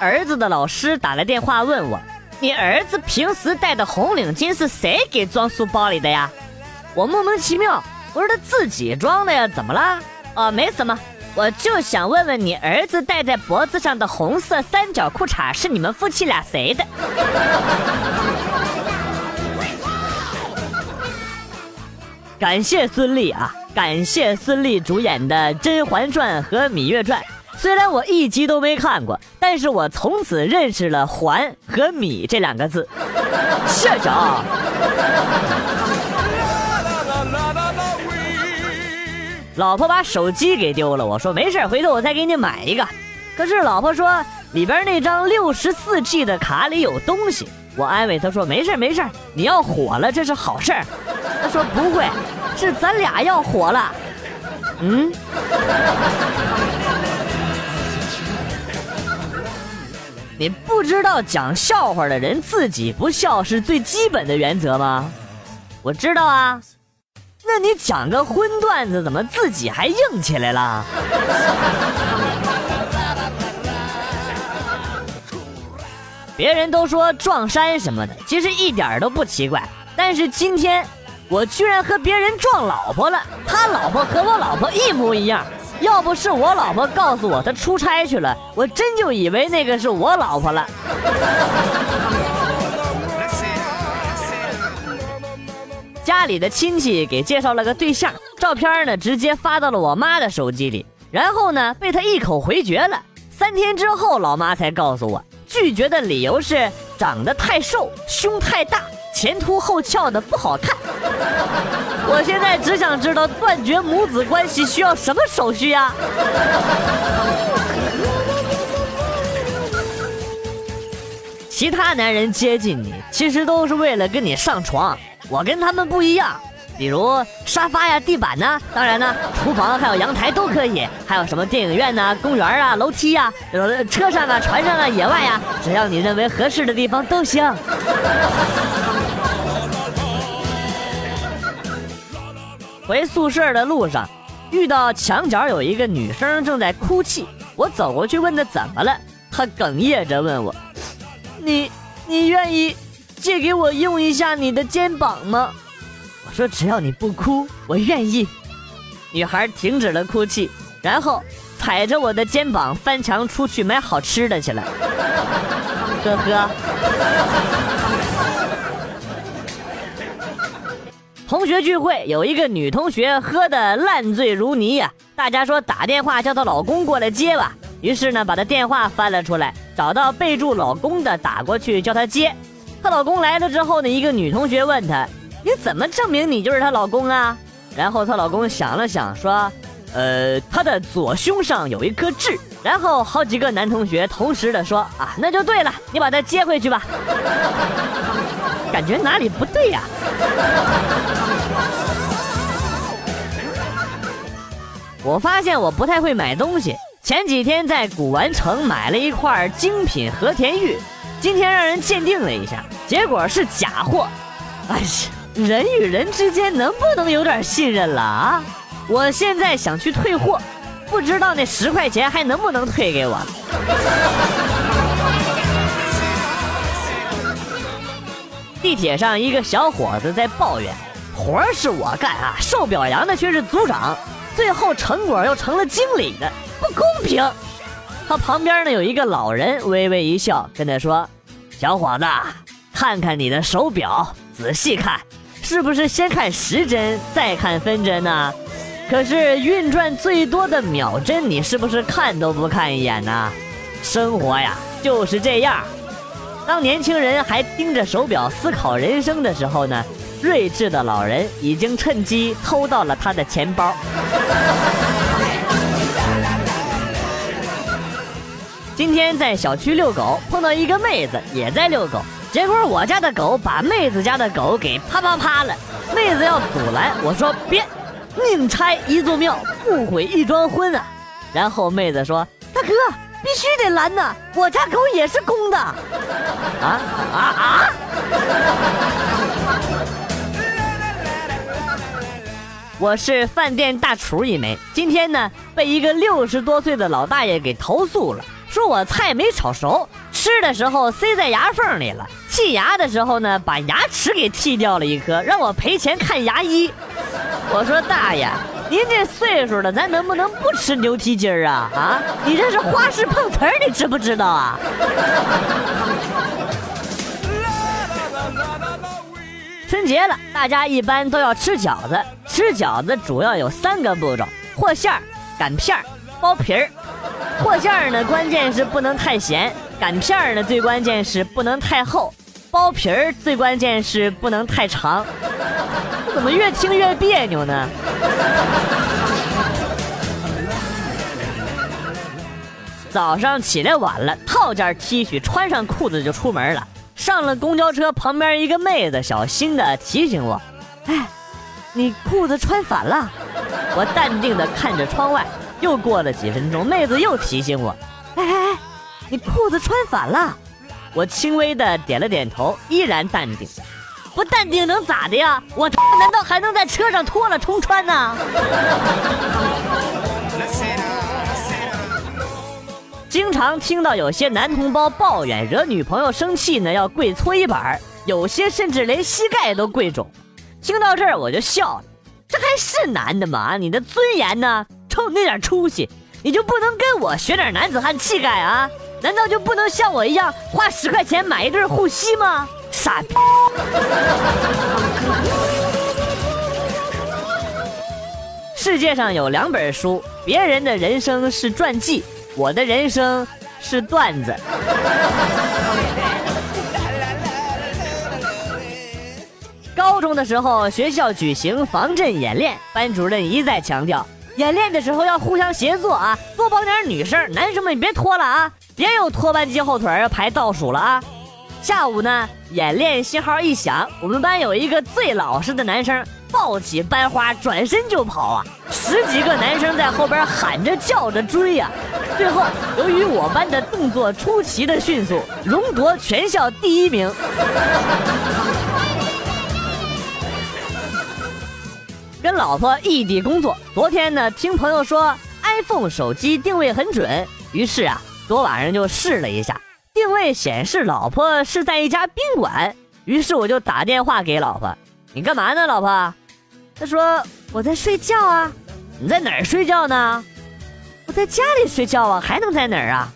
儿子的老师打来电话问我，你儿子平时戴的红领巾是谁给装书包里的呀？我莫名其妙，我说他自己装的呀，怎么了？哦，没什么，我就想问问你儿子戴在脖子上的红色三角裤衩是你们夫妻俩谁的？感谢孙俪啊，感谢孙俪主演的《甄嬛传》和《芈月传》。虽然我一集都没看过，但是我从此认识了“环”和“米”这两个字。谢谢啊。老婆把手机给丢了，我说没事，回头我再给你买一个。可是老婆说里边那张六十四 G 的卡里有东西，我安慰她说没事没事，你要火了这是好事儿。她说不会，是咱俩要火了。嗯。你不知道讲笑话的人自己不笑是最基本的原则吗？我知道啊。那你讲个荤段子，怎么自己还硬起来了？别人都说撞衫什么的，其实一点都不奇怪。但是今天，我居然和别人撞老婆了。他老婆和我老婆一模一样。要不是我老婆告诉我她出差去了，我真就以为那个是我老婆了。家里的亲戚给介绍了个对象，照片呢直接发到了我妈的手机里，然后呢被她一口回绝了。三天之后，老妈才告诉我，拒绝的理由是长得太瘦，胸太大，前凸后翘的不好看。我现在只想知道断绝母子关系需要什么手续呀？其他男人接近你，其实都是为了跟你上床。我跟他们不一样，比如沙发呀、地板呢，当然呢，厨房还有阳台都可以，还有什么电影院呐、公园啊、楼梯呀、车上啊、船上啊、野外呀，只要你认为合适的地方都行。回宿舍的路上，遇到墙角有一个女生正在哭泣，我走过去问她怎么了，她哽咽着问我：“你，你愿意？”借给我用一下你的肩膀吗？我说只要你不哭，我愿意。女孩停止了哭泣，然后踩着我的肩膀翻墙出去买好吃的去了。呵呵。同学聚会，有一个女同学喝的烂醉如泥呀，大家说打电话叫她老公过来接吧。于是呢，把她电话翻了出来，找到备注老公的打过去叫她接。她老公来了之后呢，一个女同学问她：“你怎么证明你就是她老公啊？”然后她老公想了想说：“呃，她的左胸上有一颗痣。”然后好几个男同学同时的说：“啊，那就对了，你把她接回去吧。”感觉哪里不对呀？我发现我不太会买东西。前几天在古玩城买了一块精品和田玉。今天让人鉴定了一下，结果是假货。哎呀，人与人之间能不能有点信任了啊？我现在想去退货，不知道那十块钱还能不能退给我。地铁上一个小伙子在抱怨，活是我干啊，受表扬的却是组长，最后成果又成了经理的，不公平。他旁边呢有一个老人，微微一笑，跟他说：“小伙子，看看你的手表，仔细看，是不是先看时针，再看分针呢？可是运转最多的秒针，你是不是看都不看一眼呢？生活呀就是这样。当年轻人还盯着手表思考人生的时候呢，睿智的老人已经趁机偷到了他的钱包。”今天在小区遛狗，碰到一个妹子也在遛狗，结果我家的狗把妹子家的狗给啪啪啪了。妹子要阻拦，我说别，宁拆一座庙，不毁一桩婚啊。然后妹子说：“大哥，必须得拦呐，我家狗也是公的。”啊啊啊！我是饭店大厨一枚，今天呢被一个六十多岁的老大爷给投诉了。说我菜没炒熟，吃的时候塞在牙缝里了，剔牙的时候呢，把牙齿给剔掉了一颗，让我赔钱看牙医。我说大爷，您这岁数了，咱能不能不吃牛蹄筋儿啊？啊，你这是花式碰瓷儿，你知不知道啊？春节了，大家一般都要吃饺子。吃饺子主要有三个步骤：和馅儿、擀片儿、包皮儿。和馅儿呢，关键是不能太咸；擀片儿呢，最关键是不能太厚；包皮儿最关键是不能太长。怎么越听越别扭呢？早上起来晚了，套件 T 恤，穿上裤子就出门了。上了公交车，旁边一个妹子小心的提醒我：“哎，你裤子穿反了。”我淡定的看着窗外。又过了几分钟，妹子又提醒我：“哎哎哎，你裤子穿反了。”我轻微的点了点头，依然淡定。不淡定能咋的呀？我他妈难道还能在车上脱了重穿呢？经常听到有些男同胞抱怨惹女朋友生气呢，要跪搓衣板儿有些甚至连膝盖都跪肿。听到这儿我就笑了，这还是男的吗？你的尊严呢？冲那点出息，你就不能跟我学点男子汉气概啊？难道就不能像我一样花十块钱买一对护膝吗？傻逼！世界上有两本书，别人的人生是传记。我的人生是段子。高中的时候，学校举行防震演练，班主任一再强调，演练的时候要互相协作啊，多帮点女生，男生们别拖了啊，别又拖班机后腿要排倒数了啊。下午呢，演练信号一响，我们班有一个最老实的男生。抱起班花，转身就跑啊！十几个男生在后边喊着叫着追呀。最后，由于我班的动作出奇的迅速，荣夺全校第一名。跟老婆异地工作，昨天呢，听朋友说 iPhone 手机定位很准，于是啊，昨晚上就试了一下，定位显示老婆是在一家宾馆，于是我就打电话给老婆。你干嘛呢，老婆？他说我在睡觉啊。你在哪儿睡觉呢？我在家里睡觉啊，还能在哪儿啊？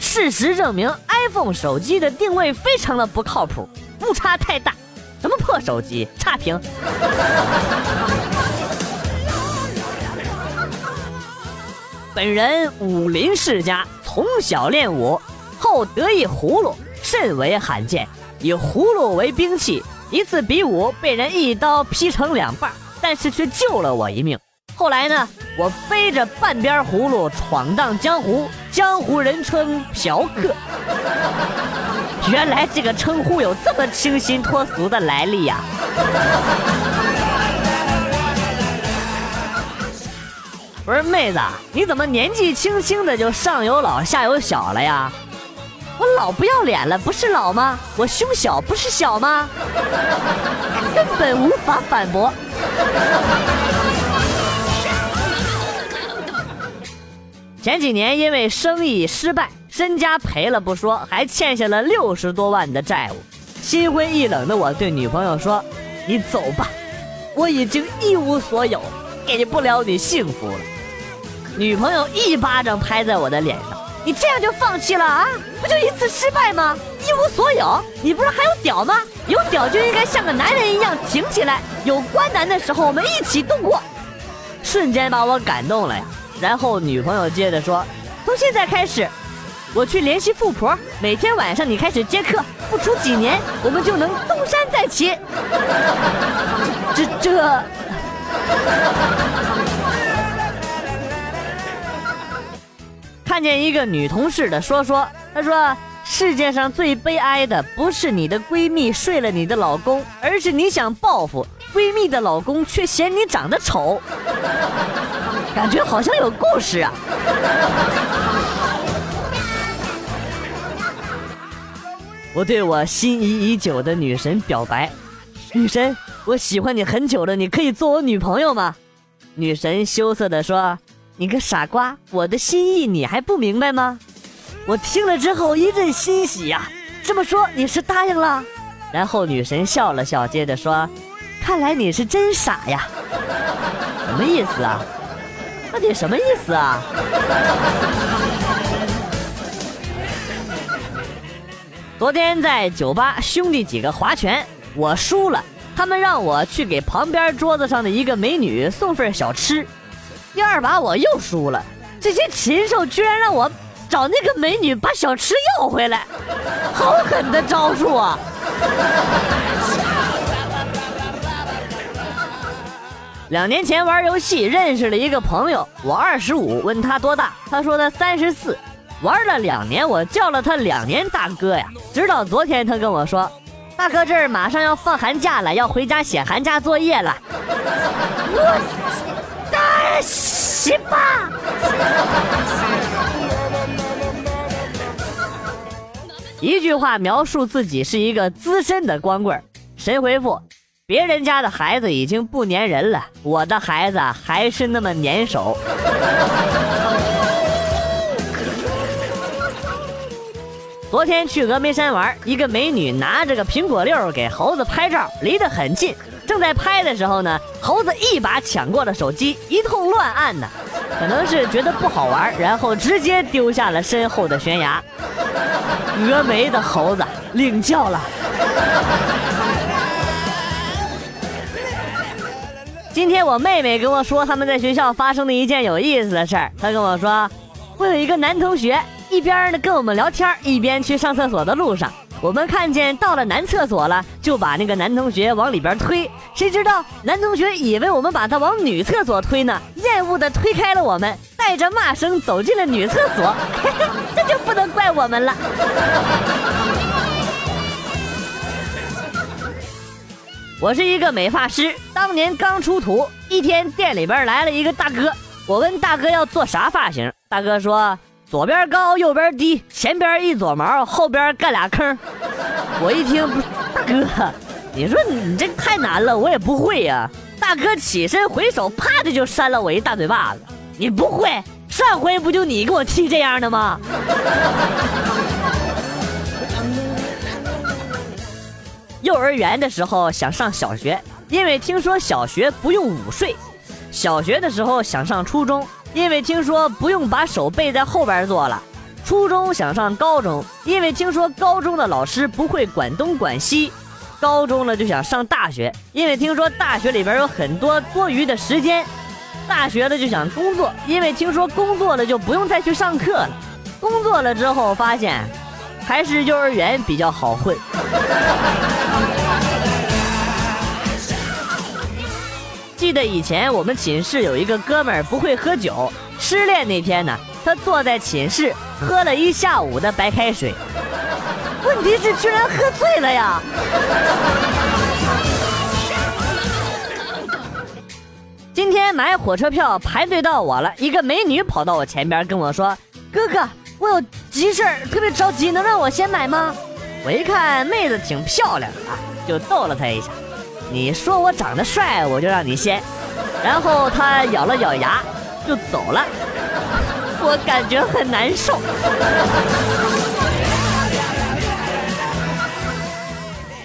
事实证明，iPhone 手机的定位非常的不靠谱，误差太大。什么破手机，差评。本人武林世家，从小练武，后得一葫芦，甚为罕见，以葫芦为兵器。一次比武被人一刀劈成两半，但是却救了我一命。后来呢，我背着半边葫芦闯荡江湖，江湖人称嫖客。原来这个称呼有这么清新脱俗的来历呀！不是妹子，你怎么年纪轻轻的就上有老下有小了呀？我老不要脸了，不是老吗？我胸小不是小吗？根本无法反驳。前几年因为生意失败，身家赔了不说，还欠下了六十多万的债务。心灰意冷的我对女朋友说：“你走吧，我已经一无所有，给不了你幸福了。”女朋友一巴掌拍在我的脸上。你这样就放弃了啊？不就一次失败吗？一无所有？你不是还有屌吗？有屌就应该像个男人一样挺起来。有关难的时候，我们一起度过。瞬间把我感动了呀。然后女朋友接着说：“从现在开始，我去联系富婆，每天晚上你开始接客，不出几年，我们就能东山再起。”这这。看见一个女同事的说说，她说世界上最悲哀的不是你的闺蜜睡了你的老公，而是你想报复闺蜜的老公却嫌你长得丑。感觉好像有故事啊！我对我心仪已久的女神表白，女神，我喜欢你很久了，你可以做我女朋友吗？女神羞涩的说。你个傻瓜！我的心意你还不明白吗？我听了之后一阵欣喜呀。这么说你是答应了？然后女神笑了笑，接着说：“看来你是真傻呀。”什么意思啊？到底什么意思啊？昨天在酒吧，兄弟几个划拳，我输了，他们让我去给旁边桌子上的一个美女送份小吃。第二把我又输了，这些禽兽居然让我找那个美女把小吃要回来，好狠的招数啊！两年前玩游戏认识了一个朋友，我二十五，问他多大，他说他三十四。玩了两年，我叫了他两年大哥呀。直到昨天，他跟我说：“大哥，这儿马上要放寒假了，要回家写寒假作业了。”我，大西吧。一句话描述自己是一个资深的光棍。神回复：别人家的孩子已经不粘人了，我的孩子还是那么粘手。昨天去峨眉山玩，一个美女拿着个苹果六给猴子拍照，离得很近。正在拍的时候呢，猴子一把抢过了手机，一通乱按呢。可能是觉得不好玩，然后直接丢下了身后的悬崖。峨眉的猴子领教了。今天我妹妹跟我说他们在学校发生的一件有意思的事儿。她跟我说，我有一个男同学。一边呢跟我们聊天，一边去上厕所的路上，我们看见到了男厕所了，就把那个男同学往里边推。谁知道男同学以为我们把他往女厕所推呢，厌恶的推开了我们，带着骂声走进了女厕所。这就不能怪我们了。我是一个美发师，当年刚出徒，一天店里边来了一个大哥，我问大哥要做啥发型，大哥说。左边高，右边低，前边一撮毛，后边干俩坑。我一听，大哥，你说你这太难了，我也不会呀。大哥起身回手，啪的就扇了我一大嘴巴子。你不会？上回不就你给我剃这样的吗？幼儿园的时候想上小学，因为听说小学不用午睡。小学的时候想上初中。因为听说不用把手背在后边坐了，初中想上高中，因为听说高中的老师不会管东管西，高中了就想上大学，因为听说大学里边有很多多余的时间，大学了就想工作，因为听说工作了就不用再去上课了，工作了之后发现，还是幼儿园比较好混。记得以前我们寝室有一个哥们儿不会喝酒，失恋那天呢，他坐在寝室喝了一下午的白开水，问题是居然喝醉了呀！今天买火车票排队到我了，一个美女跑到我前边跟我说：“哥哥，我有急事儿，特别着急，能让我先买吗？”我一看妹子挺漂亮的啊，就逗了她一下。你说我长得帅，我就让你先。然后他咬了咬牙，就走了。我感觉很难受。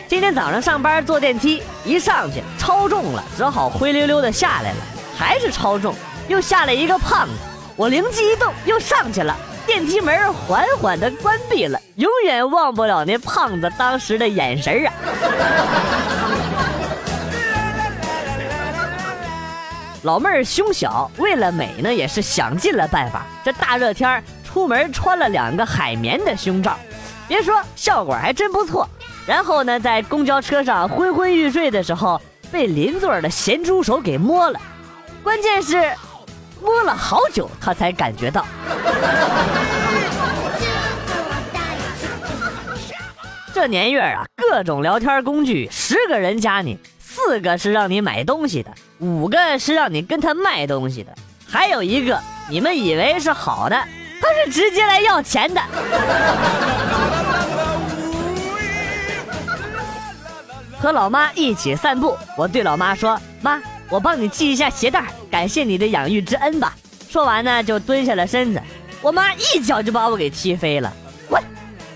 今天早上上班坐电梯，一上去超重了，只好灰溜溜的下来了。还是超重，又下来一个胖子。我灵机一动，又上去了。电梯门缓缓的关闭了，永远忘不了那胖子当时的眼神啊。老妹儿胸小，为了美呢，也是想尽了办法。这大热天出门穿了两个海绵的胸罩，别说效果还真不错。然后呢，在公交车上昏昏欲睡的时候，被邻座的咸猪手给摸了。关键是摸了好久，他才感觉到。这年月啊，各种聊天工具，十个人加你。四个是让你买东西的，五个是让你跟他卖东西的，还有一个你们以为是好的，他是直接来要钱的。和老妈一起散步，我对老妈说：“妈，我帮你系一下鞋带，感谢你的养育之恩吧。”说完呢，就蹲下了身子。我妈一脚就把我给踢飞了。我，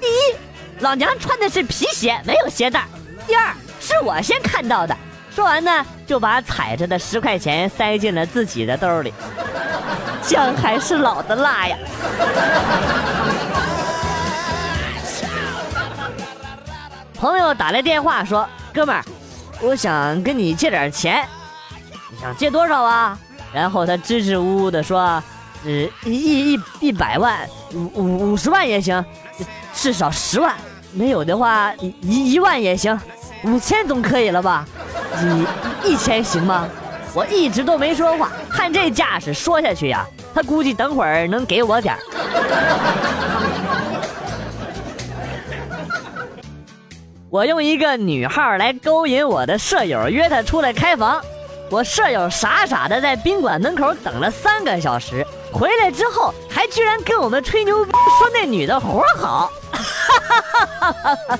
第一，老娘穿的是皮鞋，没有鞋带；第二，是我先看到的。说完呢，就把踩着的十块钱塞进了自己的兜里。姜还是老的辣呀！朋友打来电话说：“哥们儿，我想跟你借点钱，你想借多少啊？”然后他支支吾吾的说：“呃，一一一百万，五五五十万也行，至少十万。没有的话，一一万也行，五千总可以了吧？一一千行吗？”我一直都没说话，看这架势，说下去呀，他估计等会儿能给我点儿我用一个女号来勾引我的舍友，约她出来开房。我舍友傻傻的在宾馆门口等了三个小时，回来之后还居然跟我们吹牛逼，说那女的活好。哈哈哈哈哈哈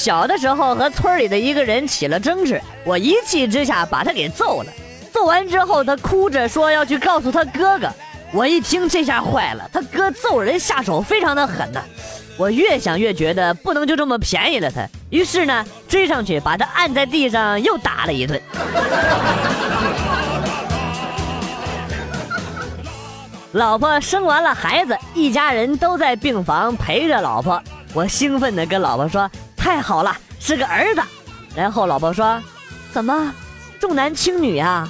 小的时候和村里的一个人起了争执，我一气之下把他给揍了。揍完之后，他哭着说要去告诉他哥哥。我一听这下坏了，他哥揍人下手非常的狠呐。我越想越觉得不能就这么便宜了他，于是呢追上去把他按在地上又打了一顿。老婆生完了孩子，一家人都在病房陪着老婆。我兴奋地跟老婆说：“太好了，是个儿子。”然后老婆说：“怎么重男轻女啊？”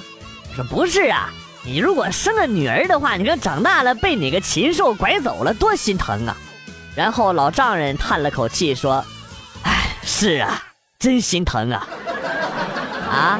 我说：“不是啊。”你如果生了女儿的话，你说长大了被哪个禽兽拐走了，多心疼啊！然后老丈人叹了口气说：“哎，是啊，真心疼啊！”啊。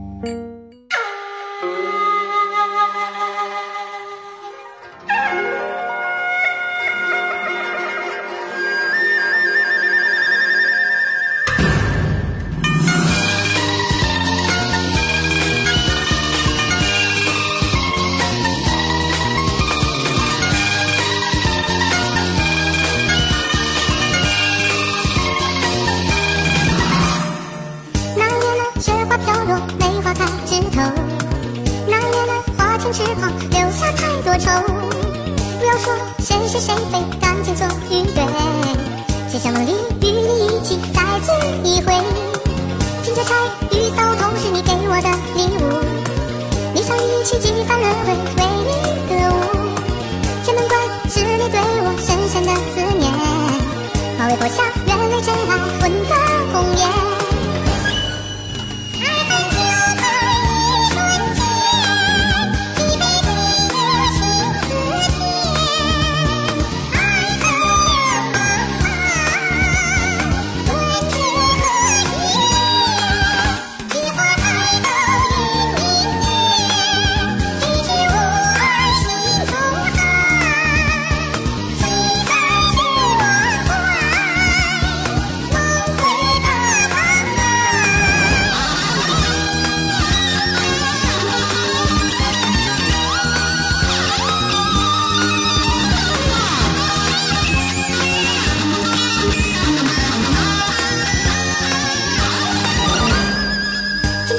说谁是谁非感情错与对只想梦里与你一起再醉一回金雀钗玉搔头是你给我的礼物。霓裳羽衣几番轮回为你歌舞剑门关是你对我深深的思念？马嵬坡下愿为真爱魂断红颜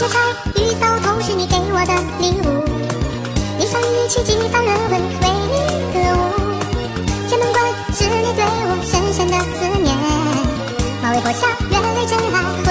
猜遇到，头是你给我的礼物。一羽一起，几番轮回为你歌舞。千门关是你对我深深的思念，马嵬坡下，原来真爱。